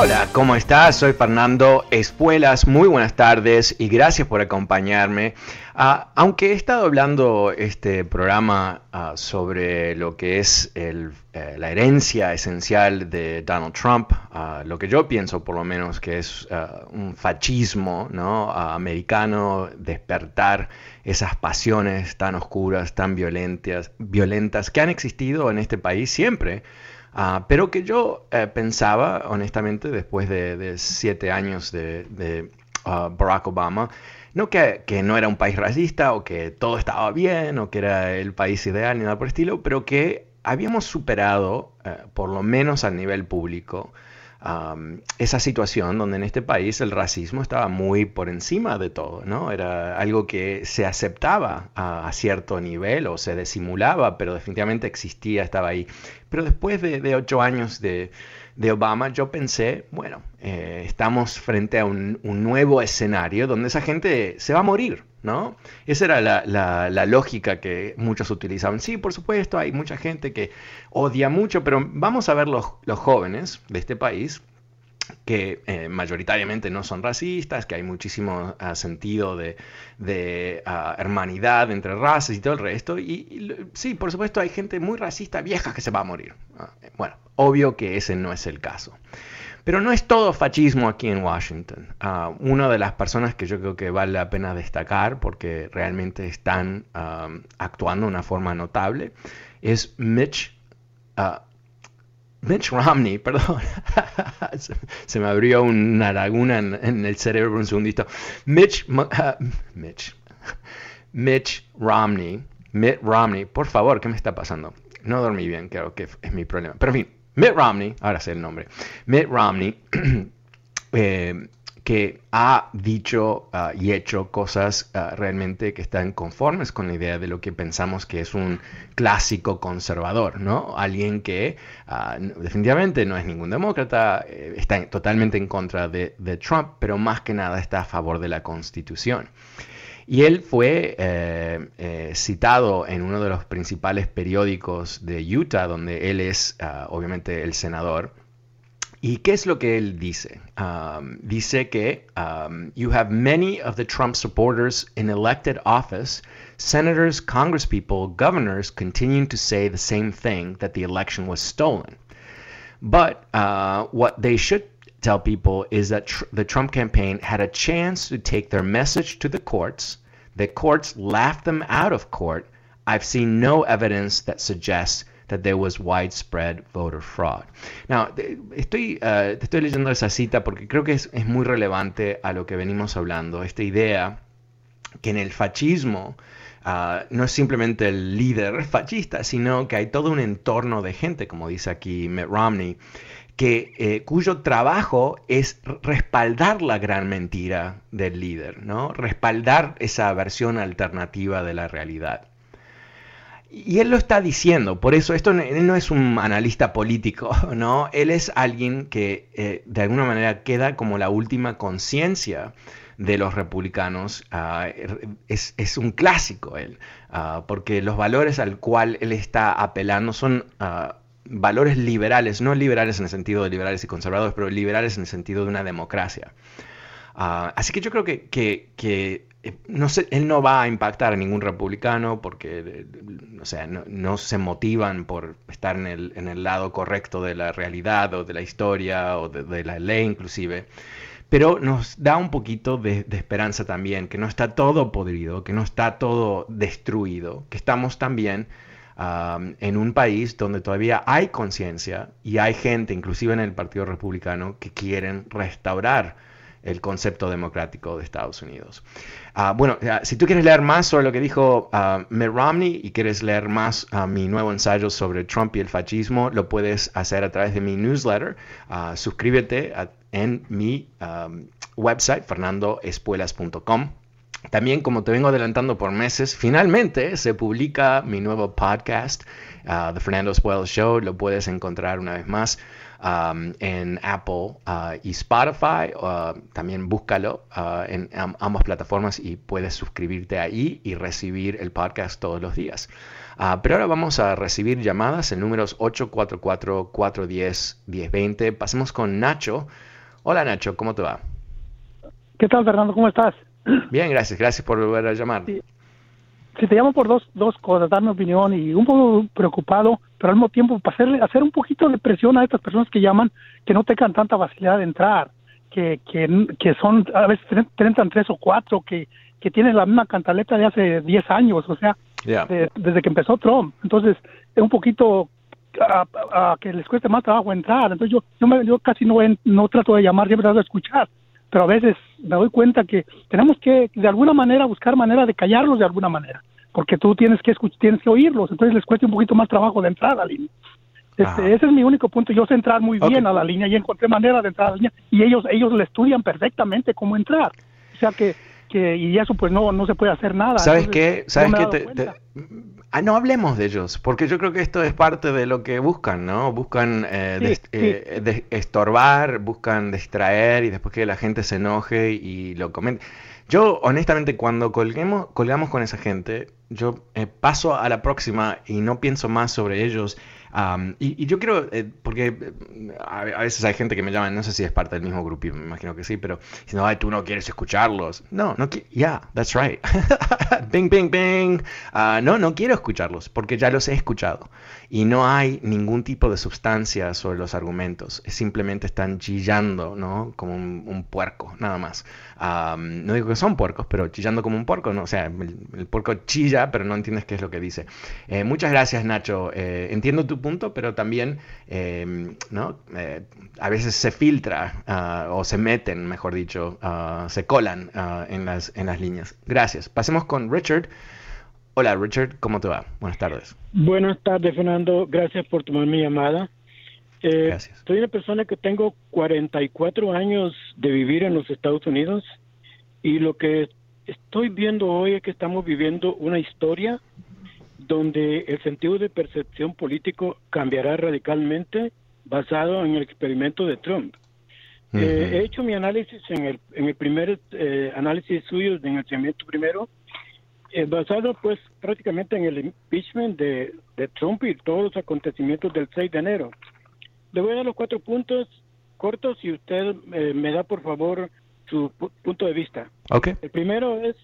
Hola, ¿cómo estás? Soy Fernando Espuelas. Muy buenas tardes y gracias por acompañarme. Ah, aunque he estado hablando este programa ah, sobre lo que es el, eh, la herencia esencial de Donald Trump, ah, lo que yo pienso por lo menos que es un fascismo ¿no? americano, despertar esas pasiones tan oscuras, tan violentas, violentas que han existido en este país siempre. Ah, pero que yo eh, pensaba, honestamente, después de, siete años de, ah, Barack Obama, no que, no era un país racista o que todo estaba bien o que era el país ideal ni nada por el estilo, pero que habíamos superado, eh, por lo menos a nivel público, esa situación donde en este país el racismo estaba muy por encima de todo, ¿no? Era algo que se aceptaba a, cierto nivel o se disimulaba, pero definitivamente existía, estaba ahí. Pero después de, ocho años de, Obama, yo pensé, bueno, eh, estamos frente a un, nuevo escenario donde esa gente se va a morir, ¿no? Esa era la, lógica que muchos utilizaban. Sí, por supuesto, hay mucha gente que odia mucho, pero vamos a ver los, los jóvenes de este país que eh, mayoritariamente no son racistas, que hay muchísimo ah, sentido de, ah, hermanidad entre razas y todo el resto. Y, sí, por supuesto hay gente muy racista vieja que se va a morir. Ah, bueno, obvio que ese no es el caso. Pero no es todo fascismo aquí en Washington. una de las personas que yo creo que vale la pena destacar porque realmente están actuando de una forma notable es Mitch Mitch Romney, perdón. se, me abrió una laguna en, el cerebro por un segundito. Mitch, Mitch, Mitch Romney, Mitt Romney, por favor, ¿qué me está pasando? No dormí bien, creo que es mi problema. Pero en fin, Mitt Romney, ahora sé el nombre. Mitt Romney eh, que ha dicho ah, y hecho cosas ah, realmente que están conformes con la idea de lo que pensamos que es un clásico conservador, ¿no? Alguien que ah, definitivamente no es ningún demócrata, eh, está totalmente en contra de, Trump, pero más que nada está a favor de la Constitución. Y él fue eh, eh, citado en uno de los principales periódicos de Utah, donde él es obviamente el senador, ¿Y qué es lo que él dice? Um, dice que um, you have many of the Trump supporters in elected office, senators, congresspeople, governors continuing to say the same thing that the election was stolen. But uh, what they should tell people is that tr- the Trump campaign had a chance to take their message to the courts. The courts laughed them out of court. I've seen no evidence that suggests that there was widespread voter fraud. Now, estoy, uh, te estoy leyendo esa cita porque creo que es, es, muy relevante a lo que venimos hablando, esta idea que en el fascismo uh, no es simplemente el líder fascista, sino que hay todo un entorno de gente, como dice aquí Mitt Romney, que, eh, cuyo trabajo es respaldar la gran mentira del líder, ¿no? respaldar esa versión alternativa de la realidad. Y él lo está diciendo, por eso esto él no es un analista político, ¿no? Él es alguien que eh, de alguna manera queda como la última conciencia de los republicanos. Ah, es, un clásico él, ah, porque los valores al cual él está apelando son ah, valores liberales, no liberales en el sentido de liberales y conservadores, pero liberales en el sentido de una democracia. así que yo creo que, que eh, no sé, él no va a impactar a ningún republicano porque eh, o sea, no, se motivan por estar en el, en el, lado correcto de la realidad o de la historia o de, la ley inclusive. Pero nos da un poquito de, esperanza también, que no está todo podrido, que no está todo destruido, que estamos también en un país donde todavía hay conciencia y hay gente, inclusive en el Partido Republicano, que quieren restaurar el concepto democrático de Estados Unidos. Ah, bueno, si tú quieres leer más sobre lo que dijo uh, Mitt Romney y quieres leer más mi nuevo ensayo sobre Trump y el fascismo, lo puedes hacer a través de mi newsletter. suscríbete en mi website, fernandoespuelas.com. También, como te vengo adelantando por meses, finalmente se publica mi nuevo podcast, The Fernando Espuelas Show. Lo puedes encontrar una vez más en Apple uh, y Spotify. Uh, también búscalo en ambas plataformas y puedes suscribirte ahí y recibir el podcast todos los días. pero ahora vamos a recibir llamadas en números 844-410-1020. Pasemos con Nacho. Hola Nacho, ¿cómo te va? ¿Qué tal Fernando? ¿Cómo estás? Bien, gracias. Gracias por volver a llamar. Si te llamo por dos, dos cosas, dar mi opinión y un poco preocupado pero al mismo tiempo para hacerle, hacer un poquito de presión a estas personas que llaman, que no tengan tanta facilidad de entrar, que, que, que son, a veces entran tres o cuatro, que, que tienen la misma cantaleta de hace diez años, o sea, desde que empezó Trump. Entonces, es un poquito a, que les cueste más trabajo entrar. Entonces, yo, yo, me, yo casi no, no trato de llamar, siempre trato de escuchar, pero a veces me doy cuenta que tenemos que, de alguna manera, buscar manera de callarlos de alguna manera porque tú tienes que escuchar, tienes que oírlos, entonces les cuesta un poquito más trabajo de entrar a la línea. Este, ese es mi único punto. Yo sé entrar muy bien a la línea y encontré manera de entrar a la línea y ellos ellos le estudian perfectamente cómo entrar. O sea que, que y eso pues no no se puede hacer nada. ¿Sabes qué? ¿Sabes qué? Ah, no hablemos de ellos, porque yo creo que esto es parte de lo que buscan, ¿no? Buscan eh, eh estorbar, buscan distraer y después que la gente se enoje y lo comente. Yo, honestamente, cuando colguemos, colgamos con esa gente, yo eh, paso a la próxima y no pienso más sobre ellos y, yo quiero, eh, porque eh, a, veces hay gente que me llama, no sé si es parte del mismo grupo, me imagino que sí, pero diciendo, ay, tú no quieres escucharlos. No, no quiero, yeah, that's right. bing, bing, bing. Ah, no, no quiero escucharlos, porque ya los he escuchado. Y no hay ningún tipo de sustancia sobre los argumentos. Simplemente están chillando, ¿no? Como un, puerco, nada más. no digo que son puercos, pero chillando como un puerco, ¿no? O sea, el, puerco chilla, pero no entiendes qué es lo que dice. Eh, muchas gracias, Nacho. entiendo tu punto, pero también em, ¿no? Eh, a veces se filtra ah, o se meten, mejor dicho, ah, se colan ah, en, las, en las líneas. Gracias. Pasemos con Richard. Hola Richard, ¿cómo te va? Buenas tardes. Buenas tardes Fernando, gracias por tomar mi llamada. Eh, gracias. Soy una persona que tengo 44 años de vivir en los Estados Unidos y lo que estoy viendo hoy es que estamos viviendo una historia donde el sentido de percepción político cambiará radicalmente basado en el experimento de Trump. Eh, he hecho mi análisis en el, en el primer eh, análisis suyo, en el segmento primero, eh, basado pues prácticamente en el impeachment de, de, Trump y todos los acontecimientos del 6 de enero. Le voy a dar los cuatro puntos cortos y usted me da por favor su punto de vista. Okay. El primero es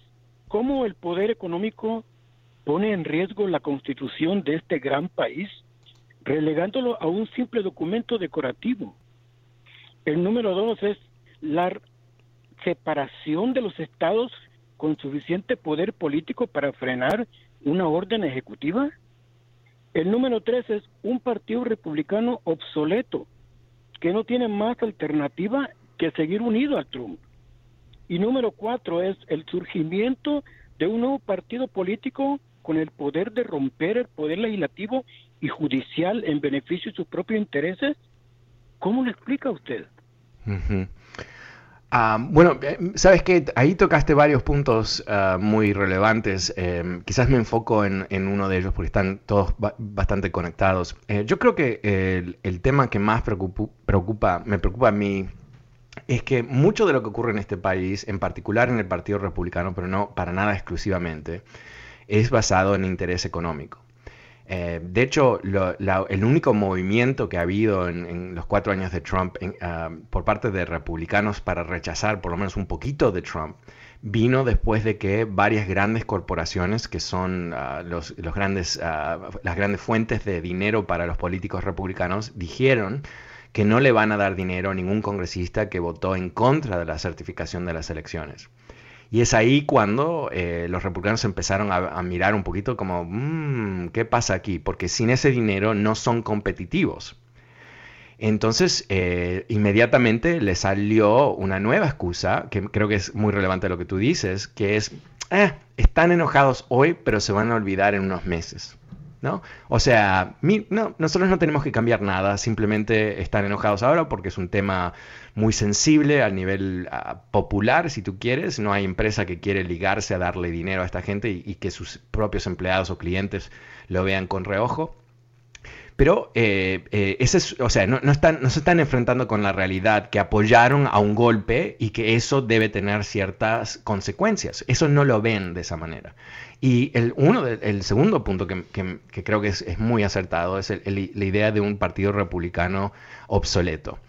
cómo el poder económico pone en riesgo la constitución de este gran país, relegándolo a un simple documento decorativo. El número dos es la separación de los estados con suficiente poder político para frenar una orden ejecutiva. El número tres es un partido republicano obsoleto que no tiene más alternativa que seguir unido a Trump. Y número cuatro es el surgimiento de un nuevo partido político con el poder de romper el poder legislativo y judicial en beneficio de sus propios intereses? ¿Cómo lo explica usted? Ah, bueno, eh, sabes que ahí tocaste varios puntos ah, muy relevantes. Em, quizás me enfoco en, uno de ellos porque están todos bastante conectados. Eh, yo creo que el, tema que más preocupa, me preocupa a mí es que mucho de lo que ocurre en este país, en particular en el Partido Republicano, pero no para nada exclusivamente, es basado en interés económico. Eh, de hecho, el único movimiento que ha habido en, los cuatro años de Trump ah, por parte de republicanos para rechazar por lo menos un poquito de Trump vino después de que varias grandes corporaciones, que son ah, los, grandes, ah, las grandes fuentes de dinero para los políticos republicanos, dijeron que no le van a dar dinero a ningún congresista que votó en contra de la certificación de las elecciones. Y es ahí cuando eh, los republicanos empezaron a, mirar un poquito como, mm, ¿qué pasa aquí? Porque sin ese dinero no son competitivos. Entonces, eh, inmediatamente le salió una nueva excusa, que creo que es muy relevante lo que tú dices, que es, eh, están enojados hoy, pero se van a olvidar en unos meses. ¿No? O sea, no, nosotros no tenemos que cambiar nada, simplemente están enojados ahora porque es un tema muy sensible a nivel popular, si tú quieres. No hay empresa que quiere ligarse a darle dinero a esta gente y que sus propios empleados o clientes lo vean con reojo. Pero eh, eh, ese o sea, no, están, no se están enfrentando con la realidad que apoyaron a un golpe y que eso debe tener ciertas consecuencias. Eso no lo ven de esa manera. Y el, uno el segundo punto que, creo que es, muy acertado es la idea de un partido republicano obsoleto.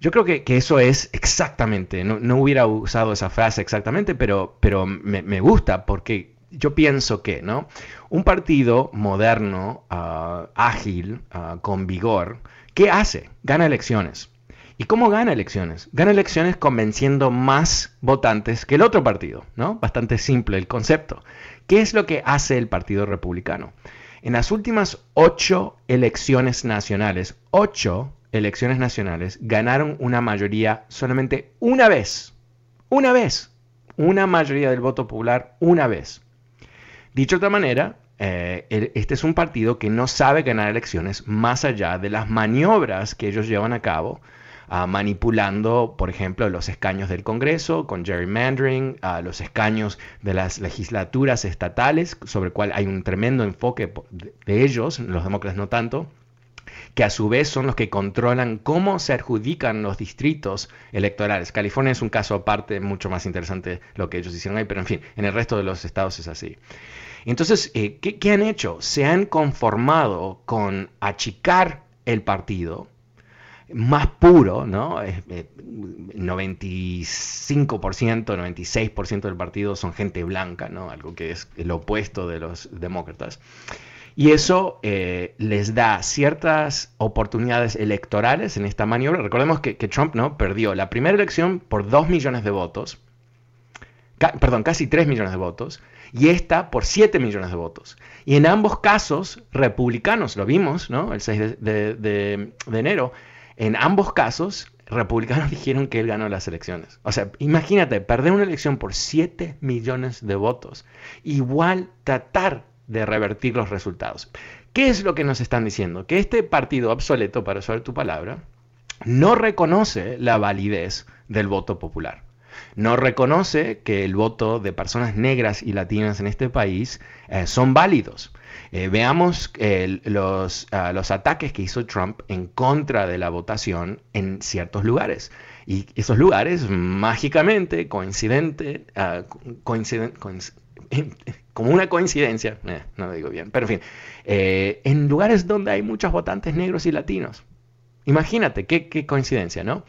Yo creo que, eso es exactamente, no, hubiera usado esa frase exactamente, pero, me gusta porque yo pienso que, ¿no? Un partido moderno, ah, ágil, ah, con vigor, ¿qué hace? Gana elecciones. ¿Y cómo gana elecciones? Gana elecciones convenciendo más votantes que el otro partido, ¿no? Bastante simple el concepto. ¿Qué es lo que hace el Partido Republicano? En las últimas ocho elecciones nacionales, ocho elecciones nacionales, ganaron una mayoría solamente una vez. Una vez. Una mayoría del voto popular una vez. Dicho de otra manera, eh, este es un partido que no sabe ganar elecciones más allá de las maniobras que ellos llevan a cabo, ah, manipulando, por ejemplo, los escaños del Congreso con gerrymandering, uh, los escaños de las legislaturas estatales, sobre el cual hay un tremendo enfoque de ellos, los demócratas no tanto, que a su vez son los que controlan cómo se adjudican los distritos electorales. California es un caso aparte, mucho más interesante lo que ellos hicieron ahí, pero en fin, en el resto de los estados es así. Entonces, eh, ¿qué, han hecho? Se han conformado con achicar el partido más puro, ¿no? 95%, 96% del partido son gente blanca, ¿no? Algo que es el opuesto de los demócratas. Y eso eh, les da ciertas oportunidades electorales en esta maniobra. Recordemos que, Trump ¿no? perdió la primera elección por 2 millones de votos, perdón, casi 3 millones de votos, y esta por 7 millones de votos. Y en ambos casos, republicanos, lo vimos, ¿no? El 6 de, enero, en ambos casos, republicanos dijeron que él ganó las elecciones. O sea, imagínate, perder una elección por 7 millones de votos. Igual tratar de revertir los resultados. ¿Qué es lo que nos están diciendo? Que este partido obsoleto, para usar tu palabra, no reconoce la validez del voto popular no reconoce que el voto de personas negras y latinas en este país eh, son válidos. Eh, veamos los, ah, los, ataques que hizo Trump en contra de la votación en ciertos lugares. Y esos lugares, mágicamente, coincidente, uh, como una coincidencia, eh, no lo digo bien, pero en fin, en lugares donde hay muchos votantes negros y latinos. Imagínate, qué, coincidencia, ¿no?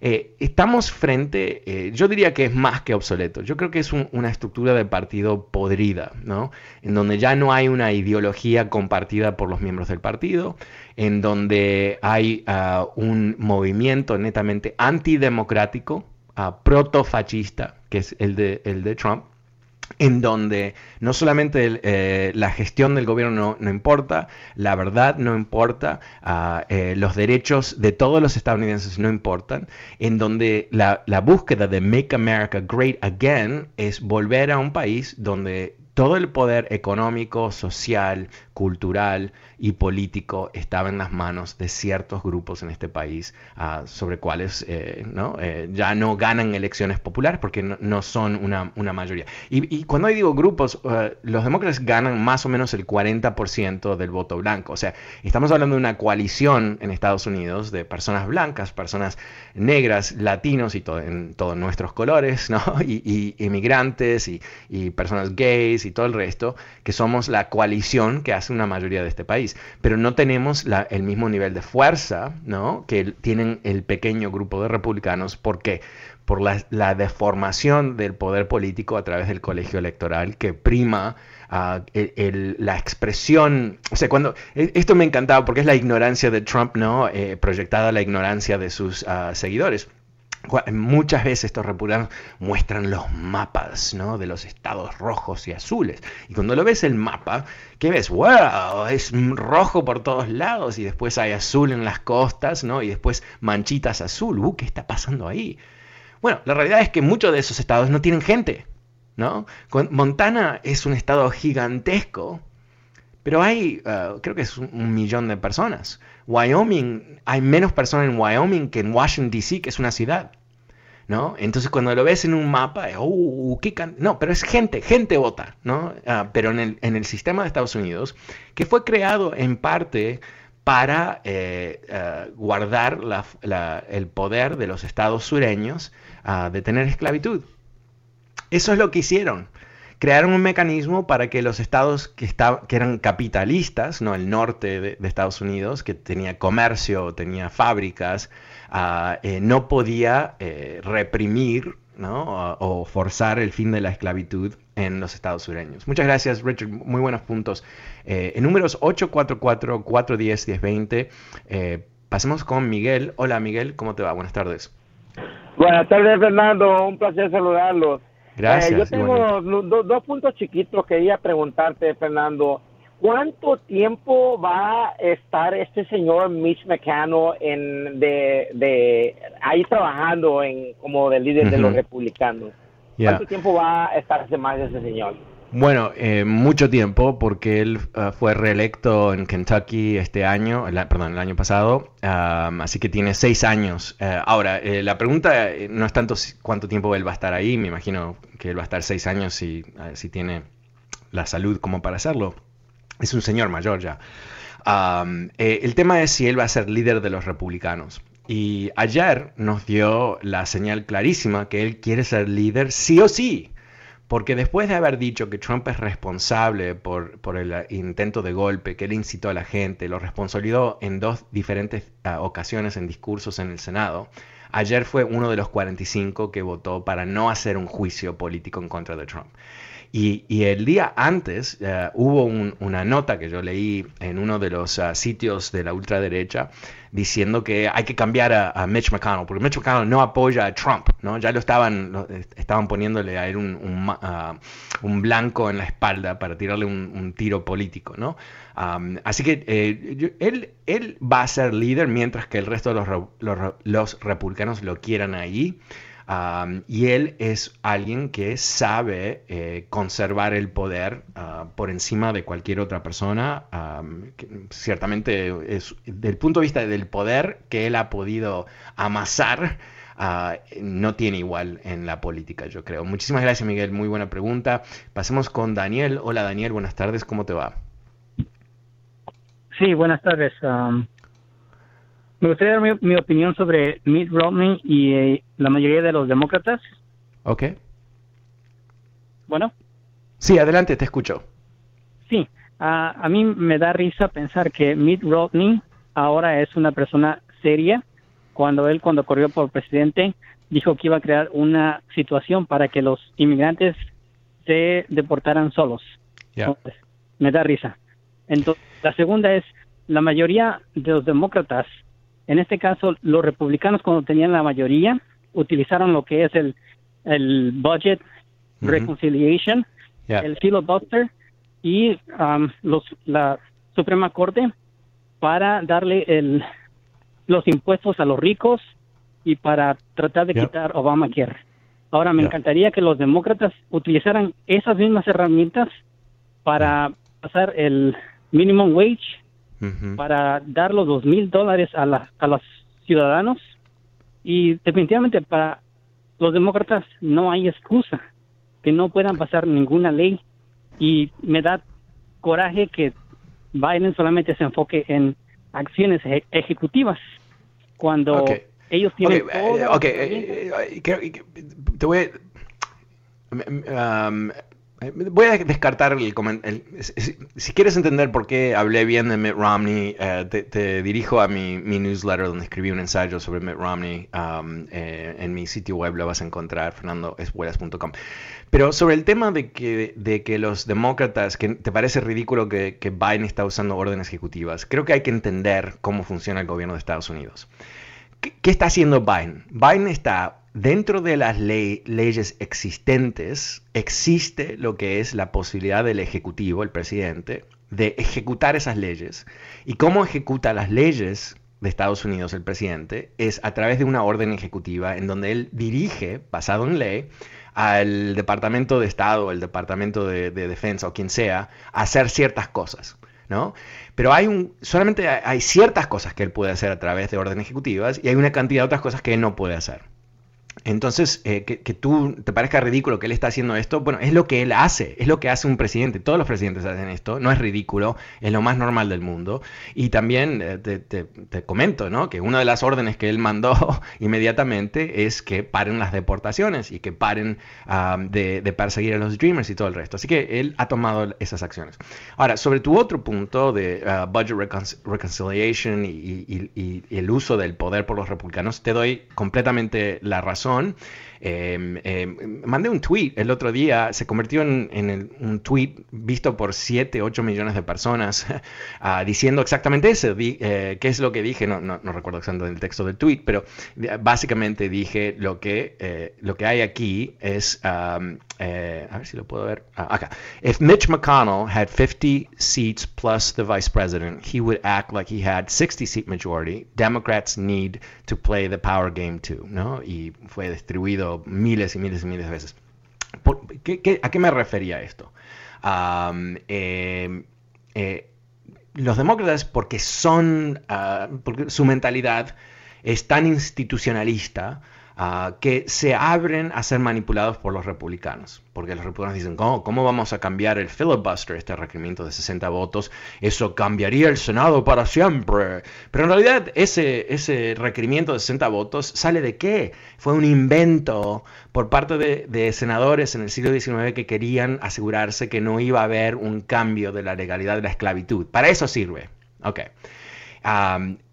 Eh, estamos frente, eh, yo diría que es más que obsoleto, yo creo que es una estructura de partido podrida, ¿no? En donde ya no hay una ideología compartida por los miembros del partido, en donde hay ah, un movimiento netamente antidemocrático, uh, protofascista, que es el de, el de Trump, en donde no solamente eh, la gestión del gobierno no, importa, la verdad no importa, ah, eh, los derechos de todos los estadounidenses no importan, en donde la, la búsqueda de Make America Great Again es volver a un país donde todo el poder económico, social, cultural y político estaba en las manos de ciertos grupos en este país uh, sobre cuales eh. Eh, ya no ganan elecciones populares porque no, son una, una mayoría. Y, y, cuando digo grupos, uh, los demócratas ganan más o menos el 40% del voto blanco. O sea, estamos hablando de una coalición en Estados Unidos de personas blancas, personas negras, latinos y todo, en todos nuestros colores, ¿no? y, y inmigrantes y, y personas gays y todo el resto, que somos la coalición que hace una mayoría de este país, pero no tenemos el mismo nivel de fuerza ¿no? que tienen el pequeño grupo de republicanos. ¿Por qué? Por la, deformación del poder político a través del colegio electoral que prima uh, la expresión, o sea, cuando, e, esto me encantaba porque es la ignorancia de Trump, ¿no? Eh, proyectada la ignorancia de sus uh, seguidores Muchas veces estos republicanos muestran los mapas ¿no? de los estados rojos y azules. Y cuando lo ves el mapa, ¿qué ves? ¡Wow! Es rojo por todos lados y después hay azul en las costas ¿no? y después manchitas azul. Uh, ¿Qué está pasando ahí? Bueno, la realidad es que muchos de esos estados no tienen gente. ¿no? Montana es un estado gigantesco, pero hay, uh, creo que es un millón de personas. Wyoming, hay menos personas en Wyoming que en Washington, D.C., que es una ciudad. ¿No? Entonces cuando lo ves en un mapa, uh, ¿qué no, pero es gente, gente vota, ¿no? Ah, pero en el, en el, sistema de Estados Unidos, que fue creado en parte para eh, ah, guardar el poder de los estados sureños uh, de tener esclavitud. Eso es lo que hicieron crearon un mecanismo para que los estados que, que eran capitalistas, ¿no? el norte de, Estados Unidos, que tenía comercio, tenía fábricas, ah, eh, no podía eh, reprimir o, forzar el fin de la esclavitud en los estados sureños. Muchas gracias, Richard. Muy buenos puntos. Eh, en números 844-410-1020, pasemos con Miguel. Hola, Miguel, ¿cómo te va? Buenas tardes. Buenas tardes, Fernando. Un placer saludarlos. Gracias. Eh, yo tengo dos puntos chiquitos que quería preguntarte, Fernando. ¿Cuánto tiempo va a estar este señor Mitch McConnell en, de, ahí trabajando en, como de líder de los republicanos? ¿Cuánto tiempo va a estar más ese señor? Bueno, eh, mucho tiempo, porque él uh, fue reelecto en Kentucky este año, perdón, el año pasado, así que tiene seis años. Uh, ahora, eh, la pregunta eh, no es tanto cuánto tiempo él va a estar ahí, me imagino que él va a estar seis años si, si tiene la salud como para hacerlo. Es un señor mayor ya. El tema es si él va a ser líder de los republicanos. Y ayer nos dio la señal clarísima que él quiere ser líder sí o sí porque después de haber dicho que Trump es responsable por, el intento de golpe, que él incitó a la gente, lo responsabilizó en dos diferentes ah, ocasiones en discursos en el Senado, ayer fue uno de los 45 que votó para no hacer un juicio político en contra de Trump. Y, el día antes eh, hubo una nota que yo leí en uno de los ah, sitios de la ultraderecha diciendo que hay que cambiar a, Mitch McConnell, porque Mitch McConnell no apoya a Trump, ¿no? Ya lo estaban, estaban poniéndole a él un, ah, un, blanco en la espalda para tirarle un, tiro político, ¿no? así que eh, él, él va a ser líder mientras que el resto de los, los, los republicanos lo quieran y él es alguien que sabe eh, conservar el poder ah, por encima de cualquier otra persona. ciertamente, es, del punto de vista del poder que él ha podido amasar, ah, no tiene igual en la política, yo creo. Muchísimas gracias, Miguel. Muy buena pregunta. Pasemos con Daniel. Hola, Daniel. Buenas tardes. ¿Cómo te va? Sí, buenas tardes. Me gustaría dar mi, opinión sobre Mitt Romney y eh, la mayoría de los demócratas. Ok. Bueno. Sí, adelante, te escucho. Sí, a mí me da risa pensar que Mitt Romney ahora es una persona seria cuando él, cuando corrió por presidente, dijo que iba a crear una situación para que los inmigrantes se deportaran solos. me da risa. Entonces, la segunda es, la mayoría de los demócratas en este caso, los republicanos cuando tenían la mayoría utilizaron lo que es el, el budget reconciliation, el filibuster y um, los, la Suprema Corte para darle el, los impuestos a los ricos y para tratar de quitar Obamacare. Ahora, me encantaría que los demócratas utilizaran esas mismas herramientas para pasar el minimum wage para dar los dos mil dólares a, a los ciudadanos. Y definitivamente para los demócratas no hay excusa que no puedan pasar ninguna ley. Y me da coraje que Biden solamente se enfoque en acciones ejecutivas cuando ellos tienen okay, eh, eh, te voy a, um, eh, voy a descartar el comentario. Si, quieres entender por qué hablé bien de Mitt Romney, eh, te, dirijo a mi, newsletter donde escribí un ensayo sobre Mitt Romney. Um, eh, en mi sitio web lo vas a encontrar, fernandoespuelas.com. Pero sobre el tema de que, de que los demócratas, que te parece ridículo que, que Biden está usando órdenes ejecutivas, creo que hay que entender cómo funciona el gobierno de Estados Unidos ¿qué, qué está haciendo Biden? Biden está dentro de las leyes existentes, existe lo que es la posibilidad del Ejecutivo, el presidente, de ejecutar esas leyes. ¿Y cómo ejecuta las leyes de Estados Unidos el presidente? Es a través de una orden ejecutiva en donde él dirige, basado en ley, al Departamento de Estado, el Departamento de, Defensa o quien sea, a hacer ciertas cosas. ¿no? Pero hay un, solamente hay ciertas cosas que él puede hacer a través de órdenes ejecutivas y hay una cantidad de otras cosas que él no puede hacer. Entonces, eh, que, tú te parezca ridículo que él está haciendo esto, bueno, es lo que él hace, es lo que hace un presidente. Todos los presidentes hacen esto, no es ridículo, es lo más normal del mundo. Y también eh, te, comento, ¿no? Que una de las órdenes que él mandó inmediatamente es que paren las deportaciones y que paren ah, de, perseguir a los Dreamers y todo el resto. Así que él ha tomado esas acciones. Ahora, sobre tu otro punto de ah, budget reconciliation y el uso del poder por los republicanos, te doy completamente la razón Icon Em, em, mandé un tweet el otro día, se convirtió en, un tweet visto por 7, 8 millones de personas ah, diciendo exactamente eso. Eh, ¿Qué es lo que dije? No, no, recuerdo exactamente el texto del tweet, pero básicamente dije lo que, eh, lo que hay aquí es, eh, a ver si lo puedo ver, ah, acá. If Mitch McConnell had 50 seats plus the vice president, he would act like he had 60 seat majority. Democrats need to play the power game too, ¿no? Y fue distribuido miles y miles y miles de veces. a qué me refería esto? Eh, eh, los demócratas, porque son, ah, porque su mentalidad es tan institucionalista, Ah, que se abren a ser manipulados por los republicanos. Porque los republicanos dicen, ¿cómo, ¿cómo, vamos a cambiar el filibuster, este requerimiento de 60 votos? Eso cambiaría el Senado para siempre. Pero en realidad ese, ese requerimiento de 60 votos sale de qué? Fue un invento por parte de, senadores en el siglo XIX que querían asegurarse que no iba a haber un cambio de la legalidad de la esclavitud. Para eso sirve. Ok.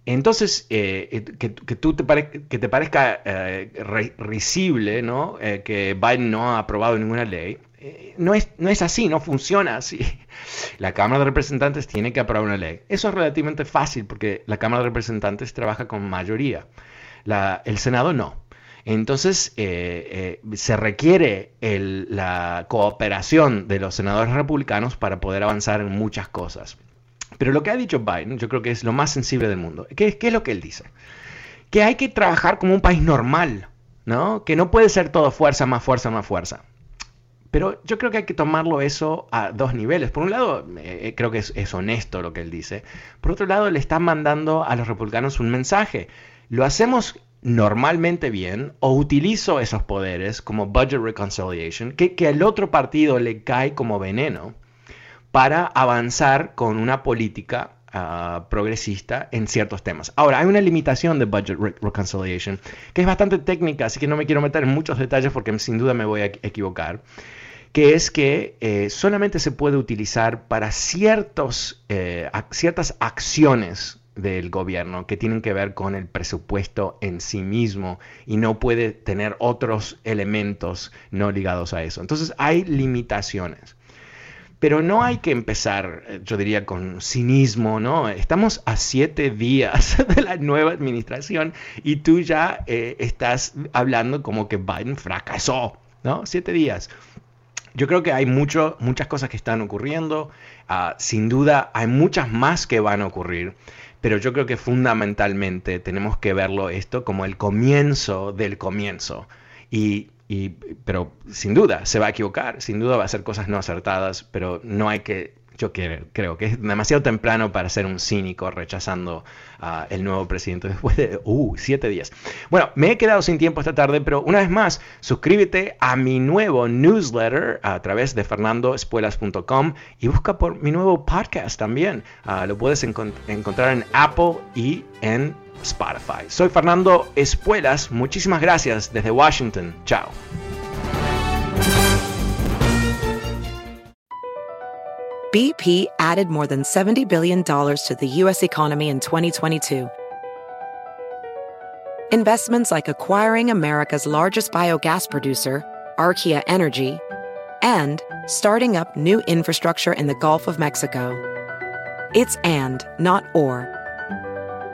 Entonces, eh, eh, que, tú te, que te parezca eh, risible que Biden no ha aprobado ninguna ley, no, es, no es así, no funciona así. La Cámara de Representantes tiene que aprobar una ley. Eso es relativamente fácil porque la Cámara de Representantes trabaja con mayoría. el Senado no. Entonces, se requiere la cooperación de los senadores republicanos para poder avanzar en muchas cosas. Pero lo que ha dicho Biden, yo creo que es lo más sensible del mundo. ¿Qué, es lo que él dice? Que hay que trabajar como un país normal, ¿no? Que no puede ser todo fuerza, más fuerza, más fuerza. Pero yo creo que hay que tomarlo eso a dos niveles. Por un lado, eh, creo que es, es, honesto lo que él dice. Por otro lado, le está mandando a los republicanos un mensaje. Lo hacemos normalmente bien o utilizo esos poderes como budget reconciliation, que, que al otro partido le cae como veneno para avanzar con una política ah, progresista en ciertos temas. Ahora, hay una limitación de budget reconciliation que es bastante técnica, así que no me quiero meter en muchos detalles porque sin duda me voy a equivocar, que es que eh, solamente se puede utilizar para ciertos, eh, ciertas acciones del gobierno que tienen que ver con el presupuesto en sí mismo y no puede tener otros elementos no ligados a eso. Entonces hay limitaciones. Pero no hay que empezar, eh, yo diría, con cinismo, ¿no? Estamos a siete días de la nueva administración y tú ya eh, estás hablando como que Biden fracasó, ¿no? Siete días. Yo creo que hay mucho, muchas cosas que están ocurriendo. Ah, sin duda, hay muchas más que van a ocurrir. Pero yo creo que fundamentalmente tenemos que verlo esto como el comienzo del comienzo. Y pero sin duda se va a equivocar, sin duda va a hacer cosas no acertadas, pero no hay que, yo creo, que es demasiado temprano para ser un cínico rechazando a el nuevo presidente después de uh, siete días. Bueno, me he quedado sin tiempo esta tarde, pero una vez más, suscríbete a mi nuevo newsletter a través de fernandoespuelas.com y busca por mi nuevo podcast también. Ah, lo puedes encontrar en Apple y en Spotify. Soy Fernando Espuelas, muchísimas gracias desde Washington. Chao. BP added more than $70 billion to the U.S. economy in 2022. Investments like acquiring America's largest biogas producer, Archaea Energy, and starting up new infrastructure in the Gulf of Mexico. It's and, not or.